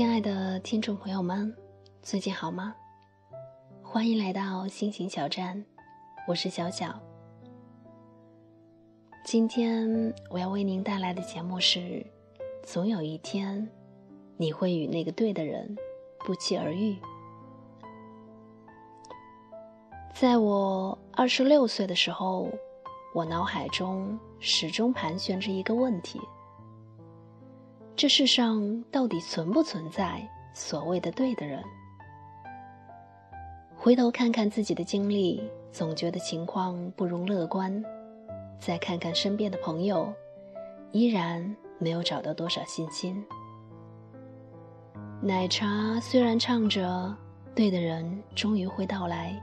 亲爱的听众朋友们，最近好吗？欢迎来到心情小站，我是小小。今天我要为您带来的节目是：总有一天，你会与那个对的人不期而遇。在我二十六岁的时候，我脑海中始终盘旋着一个问题。这世上到底存不存在所谓的对的人？回头看看自己的经历，总觉得情况不容乐观。再看看身边的朋友，依然没有找到多少信心。奶茶虽然唱着“对的人终于会到来”，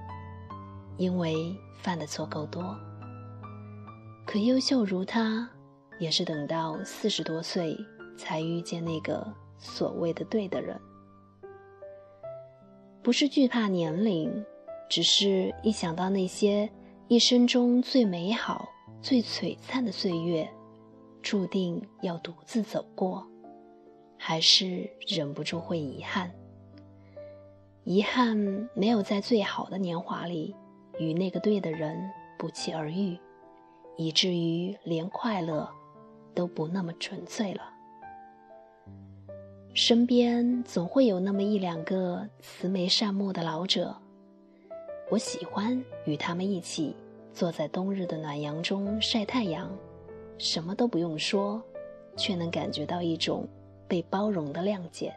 因为犯的错够多，可优秀如他，也是等到四十多岁。才遇见那个所谓的对的人，不是惧怕年龄，只是一想到那些一生中最美好、最璀璨的岁月，注定要独自走过，还是忍不住会遗憾。遗憾没有在最好的年华里与那个对的人不期而遇，以至于连快乐都不那么纯粹了。身边总会有那么一两个慈眉善目的老者，我喜欢与他们一起坐在冬日的暖阳中晒太阳，什么都不用说，却能感觉到一种被包容的谅解。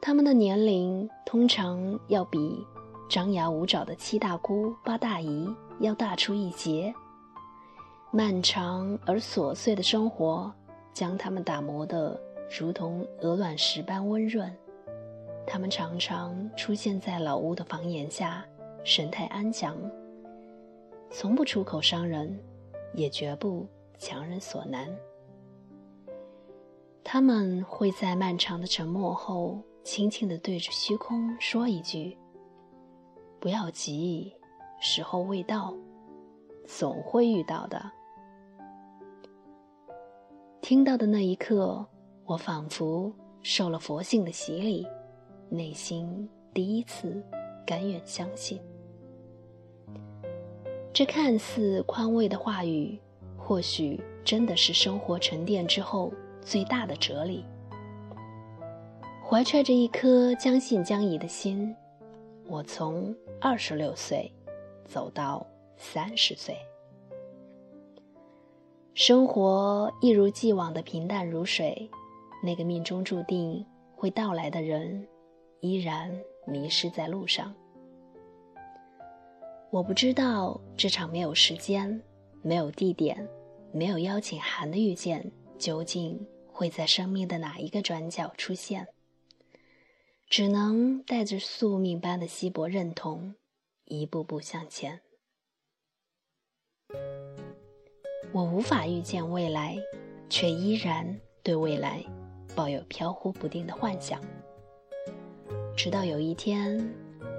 他们的年龄通常要比张牙舞爪的七大姑八大姨要大出一截，漫长而琐碎的生活将他们打磨的。如同鹅卵石般温润，他们常常出现在老屋的房檐下，神态安详，从不出口伤人，也绝不强人所难。他们会在漫长的沉默后，轻轻地对着虚空说一句：“不要急，时候未到，总会遇到的。”听到的那一刻。我仿佛受了佛性的洗礼，内心第一次甘愿相信。这看似宽慰的话语，或许真的是生活沉淀之后最大的哲理。怀揣着一颗将信将疑的心，我从二十六岁走到三十岁，生活一如既往的平淡如水。那个命中注定会到来的人，依然迷失在路上。我不知道这场没有时间、没有地点、没有邀请函的遇见，究竟会在生命的哪一个转角出现。只能带着宿命般的稀薄认同，一步步向前。我无法预见未来，却依然对未来。抱有飘忽不定的幻想，直到有一天，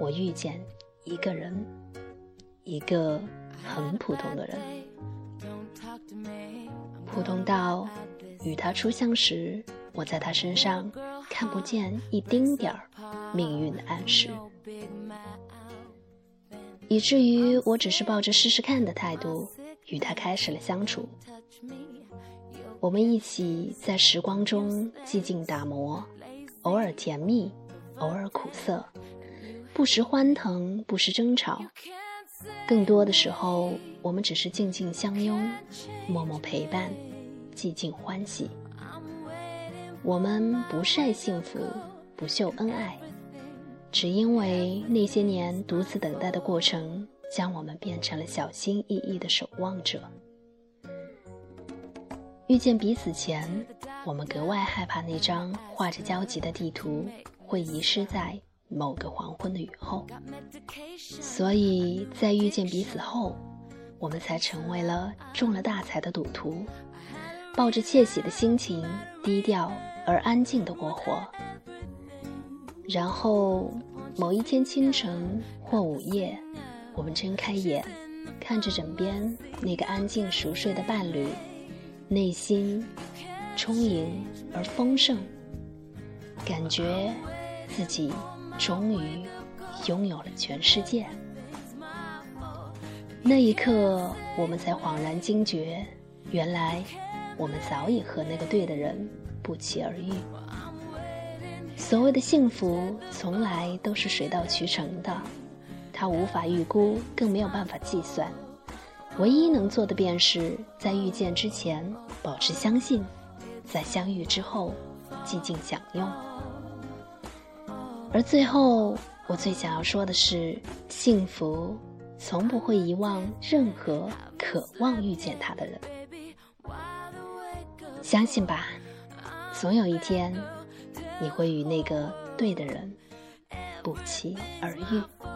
我遇见一个人，一个很普通的人，普通到与他初相识，我在他身上看不见一丁点儿命运的暗示，以至于我只是抱着试试看的态度与他开始了相处。我们一起在时光中寂静打磨，偶尔甜蜜，偶尔苦涩，不时欢腾，不时争吵。更多的时候，我们只是静静相拥，默默陪伴，寂静欢喜。我们不晒幸福，不秀恩爱，只因为那些年独自等待的过程，将我们变成了小心翼翼的守望者。遇见彼此前，我们格外害怕那张画着焦急的地图会遗失在某个黄昏的雨后，所以在遇见彼此后，我们才成为了中了大彩的赌徒，抱着窃喜的心情，低调而安静的过活。然后某一天清晨或午夜，我们睁开眼，看着枕边那个安静熟睡的伴侣。内心充盈而丰盛，感觉自己终于拥有了全世界。那一刻，我们才恍然惊觉，原来我们早已和那个对的人不期而遇。所谓的幸福，从来都是水到渠成的，它无法预估，更没有办法计算。唯一能做的，便是在遇见之前保持相信，在相遇之后寂静享用。而最后，我最想要说的是，幸福从不会遗忘任何渴望遇见他的人。相信吧，总有一天。你会与那个对的人不期而遇。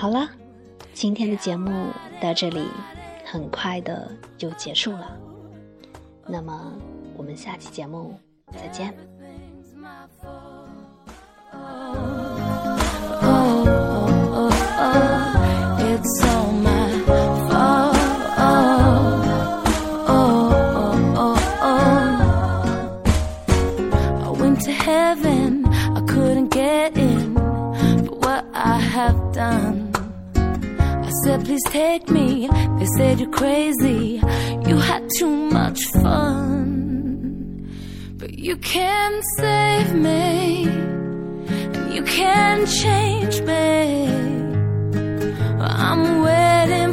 好了，今天的节目到这里，很快的就结束了。那么，我们下期节目再见。said, take me. They said you're crazy, you had too much fun. But you can't save me, and you can't change me. I'm waiting